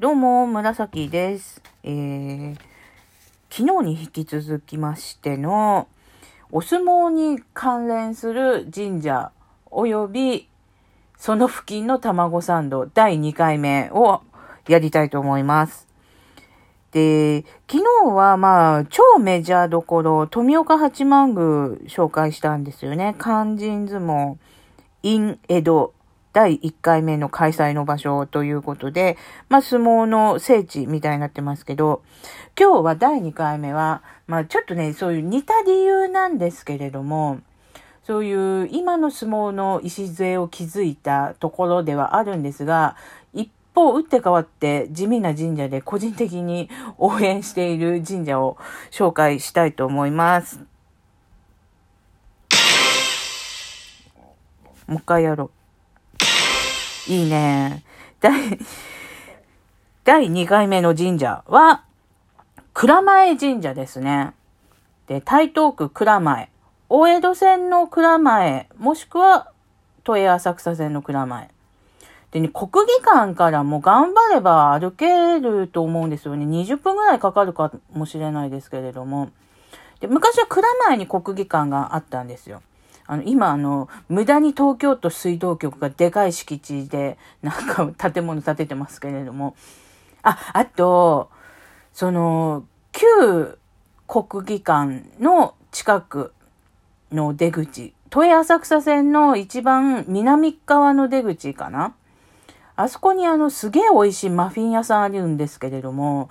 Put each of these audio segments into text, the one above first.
どうも、紫です。えー、昨日に引き続きましての、お相撲に関連する神社及び、その付近の卵サンド第2回目をやりたいと思います。で、昨日はまあ、超メジャーどころ、富岡八幡宮紹介したんですよね。肝心相撲 in 江戸第1回目の開催の場所ということで、まあ相撲の聖地みたいになってますけど、今日は第2回目は、まあちょっとね、そういう似た理由なんですけれども、そういう今の相撲の礎を築いたところではあるんですが、一方打って変わって地味な神社で個人的に応援している神社を紹介したいと思います。もう一回やろう。いいね。第、第2回目の神社は、蔵前神社ですね。で、台東区蔵前。大江戸線の蔵前、もしくは、都営浅草線の蔵前。でね、国技館からも頑張れば歩けると思うんですよね。20分ぐらいかかるかもしれないですけれども。で、昔は蔵前に国技館があったんですよ。あの、今、あの、無駄に東京都水道局がでかい敷地で、なんか建物建ててますけれども。あ、あと、その、旧国技館の近くの出口、都営浅草線の一番南側の出口かなあそこにあの、すげえ美味しいマフィン屋さんあるんですけれども、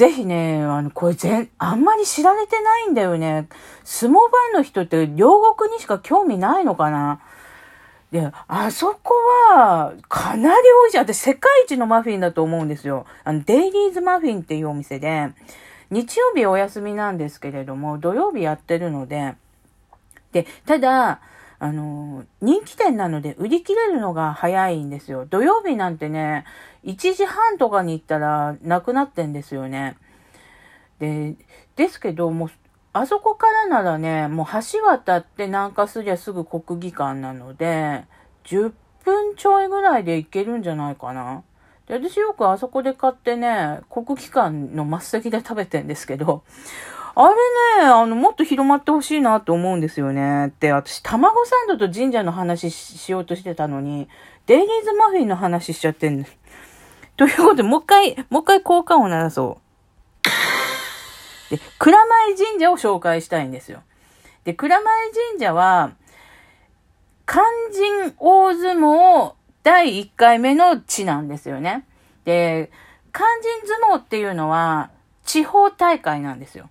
ぜひね、あの、これ全、あんまり知られてないんだよね。相撲ファンの人って両国にしか興味ないのかなで、あそこは、かなり美味しい。私、世界一のマフィンだと思うんですよ。あの、デイリーズマフィンっていうお店で、日曜日お休みなんですけれども、土曜日やってるので、で、ただ、あの、人気店なので売り切れるのが早いんですよ。土曜日なんてね、1時半とかに行ったらなくなってんですよね。で、ですけど、もう、あそこからならね、もう橋渡って南下すりゃすぐ国技館なので、10分ちょいぐらいで行けるんじゃないかな。で、私よくあそこで買ってね、国技館の末席で食べてんですけど、あれね、あの、もっと広まってほしいなと思うんですよね。って、私、卵サンドと神社の話しようとしてたのに、デイリーズマフィンの話しちゃってんの。ということで、もう一回、もう一回効果音を鳴らそう。で、蔵前神社を紹介したいんですよ。で、蔵前神社は、肝心大相撲第1回目の地なんですよね。で、肝心相撲っていうのは、地方大会なんですよ。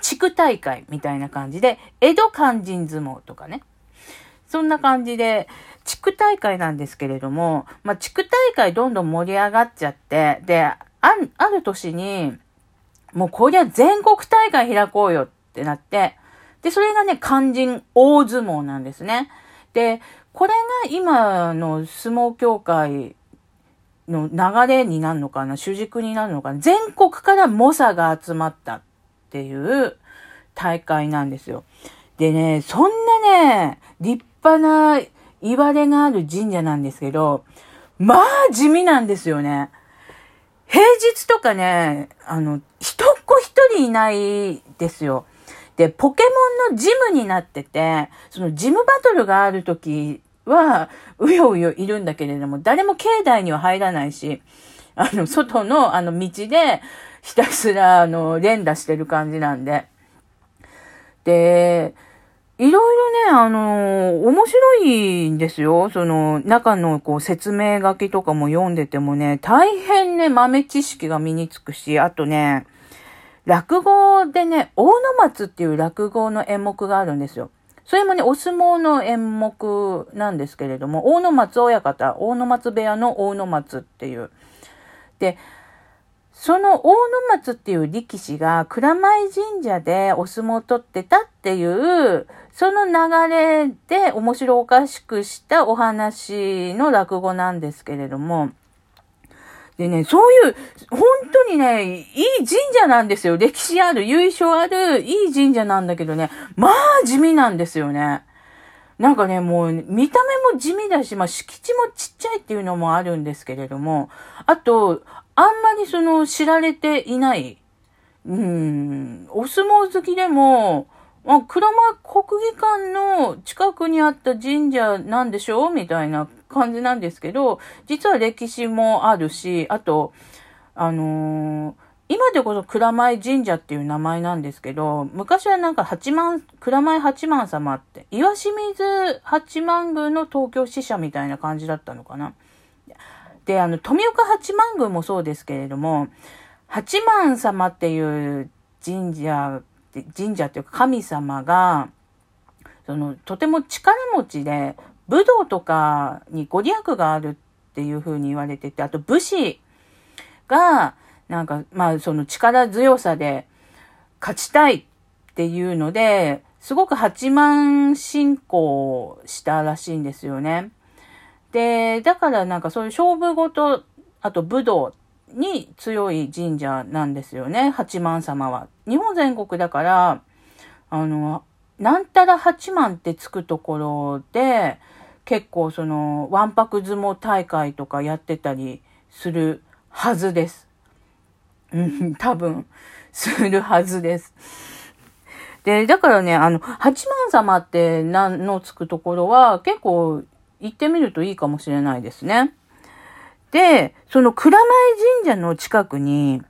地区大会みたいな感じで、江戸肝心相撲とかね。そんな感じで、地区大会なんですけれども、まあ、地区大会どんどん盛り上がっちゃって、で、ある、ある年に、もうこりゃ全国大会開こうよってなって、で、それがね、肝心大相撲なんですね。で、これが今の相撲協会の流れになるのかな、主軸になるのかな、全国から猛者が集まったっっていう大会なんですよ。でね、そんなね、立派な言われがある神社なんですけど、まあ地味なんですよね。平日とかね、あの、一っ子一人いないですよ。で、ポケモンのジムになってて、そのジムバトルがある時は、うようよいるんだけれども、誰も境内には入らないし、あの、外のあの道で、ひたすら、あの、連打してる感じなんで。で、いろいろね、あの、面白いんですよ。その、中のこう説明書きとかも読んでてもね、大変ね、豆知識が身につくし、あとね、落語でね、大野松っていう落語の演目があるんですよ。それもね、お相撲の演目なんですけれども、大野松親方、大野松部屋の大野松っていう。で、その大野松っていう力士が蔵前神社でお相撲を取ってたっていう、その流れで面白おかしくしたお話の落語なんですけれども、でね、そういう、本当にね、いい神社なんですよ。歴史ある、由緒ある、いい神社なんだけどね、まあ地味なんですよね。なんかね、もう、見た目も地味だし、まあ、敷地もちっちゃいっていうのもあるんですけれども、あと、あんまりその、知られていない、うん、お相撲好きでも、まあ、鞍馬国技館の近くにあった神社なんでしょう？みたいな感じなんですけど、実は歴史もあるし、あと、あのー今でこそ蔵前神社っていう名前なんですけど、昔はなんか八幡、蔵前八幡様って、岩清水八幡宮の東京支社みたいな感じだったのかな。で、あの、富岡八幡宮もそうですけれども、八幡様っていう神社、神社っていうか神様が、その、とても力持ちで、武道とかにご利益があるっていうふうに言われてて、あと武士が、なんか、まあ、その力強さで勝ちたいっていうので、すごく八幡信仰したらしいんですよね。で、だからなんかそういう勝負事、あと武道に強い神社なんですよね、八幡様は。日本全国だから、あの、なんたら八幡ってつくところで、結構その、わんぱく相撲大会とかやってたりするはずです。うん、多分、するはずです。で、だからね、あの、八幡様って名のつくところは結構行ってみるといいかもしれないですね。で、その蔵前神社の近くに、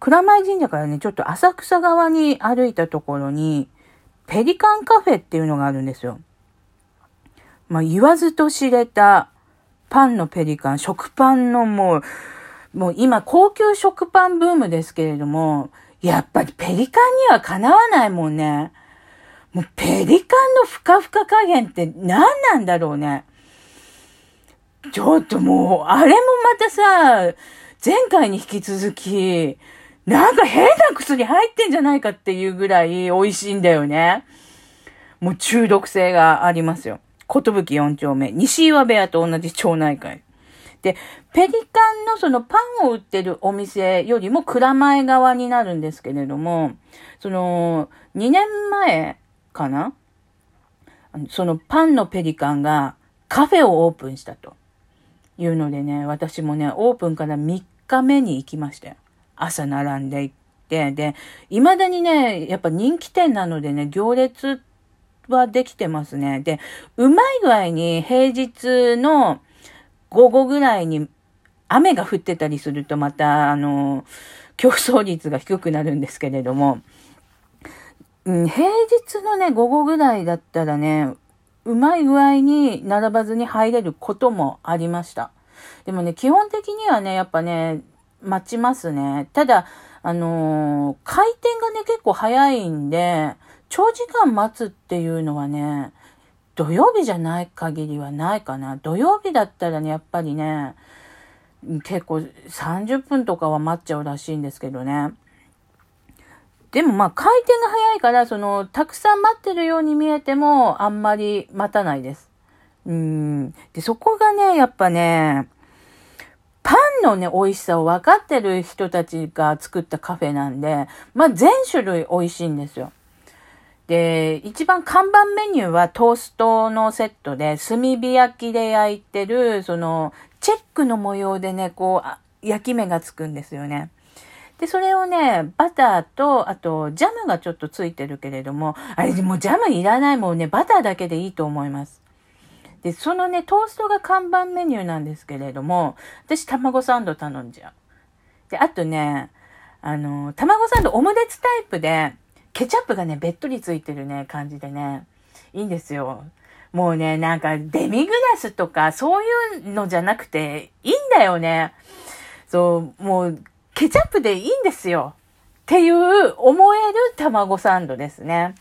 蔵前神社からね、ちょっと浅草側に歩いたところに、ペリカンカフェっていうのがあるんですよ。まあ、言わずと知れたパンのペリカン、食パンのもう、もう今高級食パンブームですけれども、やっぱりペリカンにはかなわないもんね。もうペリカンのふかふか加減って何なんだろうね。ちょっともう、あれもまたさ、前回に引き続き、なんか変な薬入ってんじゃないかっていうぐらい美味しいんだよね。もう中毒性がありますよ。ことぶき4丁目。西岩部屋と同じ町内会。で、ペリカンのそのパンを売ってるお店よりも蔵前側になるんですけれども、その、2年前かな？そのパンのペリカンがカフェをオープンしたというのでね、私もね、オープンから3日目に行きましたよ。朝並んで行って、で、未だにね、やっぱ人気店なのでね、行列はできてますね。で、うまい具合に平日の午後ぐらいに雨が降ってたりするとまた、あの、競争率が低くなるんですけれども、うん、平日のね、午後ぐらいだったらね、うまい具合に並ばずに入れることもありました。でもね、基本的にはね、やっぱね、待ちますね。ただ、あのー、回転がね、結構早いんで、長時間待つっていうのはね、土曜日じゃない限りはないかな。土曜日だったらね、やっぱりね、結構30分とかは待っちゃうらしいんですけどね。でもまあ回転が早いから、その、たくさん待ってるように見えても、あんまり待たないです。うん。で、そこがね、やっぱね、パンのね、美味しさを分かってる人たちが作ったカフェなんで、まあ全種類美味しいんですよ。で、一番看板メニューはトーストのセットで、炭火焼きで焼いてる、その、チェックの模様でね、こう、焼き目がつくんですよね。で、それをね、バターと、あと、ジャムがちょっとついてるけれども、あれ、もうジャムいらないもんね、バターだけでいいと思います。で、そのね、トーストが看板メニューなんですけれども、私、卵サンド頼んじゃう。で、あとね、あの、卵サンドオムレツタイプで、ケチャップがね、べっとりついてるね、感じでね、いいんですよ。もうね、なんかデミグラスとかそういうのじゃなくていいんだよね。そう、もうケチャップでいいんですよ。っていう思える卵サンドですね。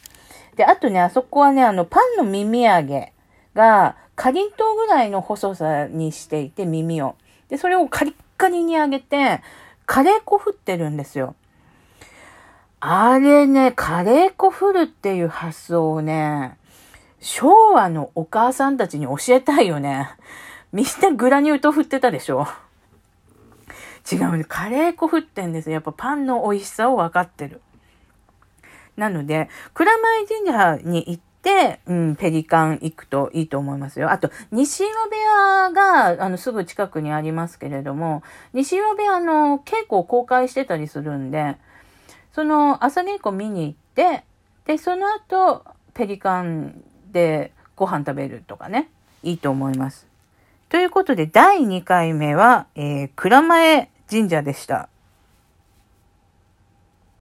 で、あとね、あそこはね、あの、パンの耳揚げが、かりんとうぐらいの細さにしていて、耳を。で、それをカリッカリに揚げて、カレー粉振ってるんですよ。あれね、カレー粉振るっていう発想をね、昭和のお母さんたちに教えたいよね。みんなグラニュー糖振ってたでしょ違う。カレー粉振ってんです。やっぱパンの美味しさを分かってる。なので、蔵前神社に行っで、うん、ペリカン行くといいと思いますよ。あと、西岩部屋が、あの、すぐ近くにありますけれども、西岩部屋の稽古を公開してたりするんで、その朝稽古見に行って、で、その後、ペリカンでご飯食べるとかね、いいと思います。ということで、第2回目は、えー、蔵前神社でした。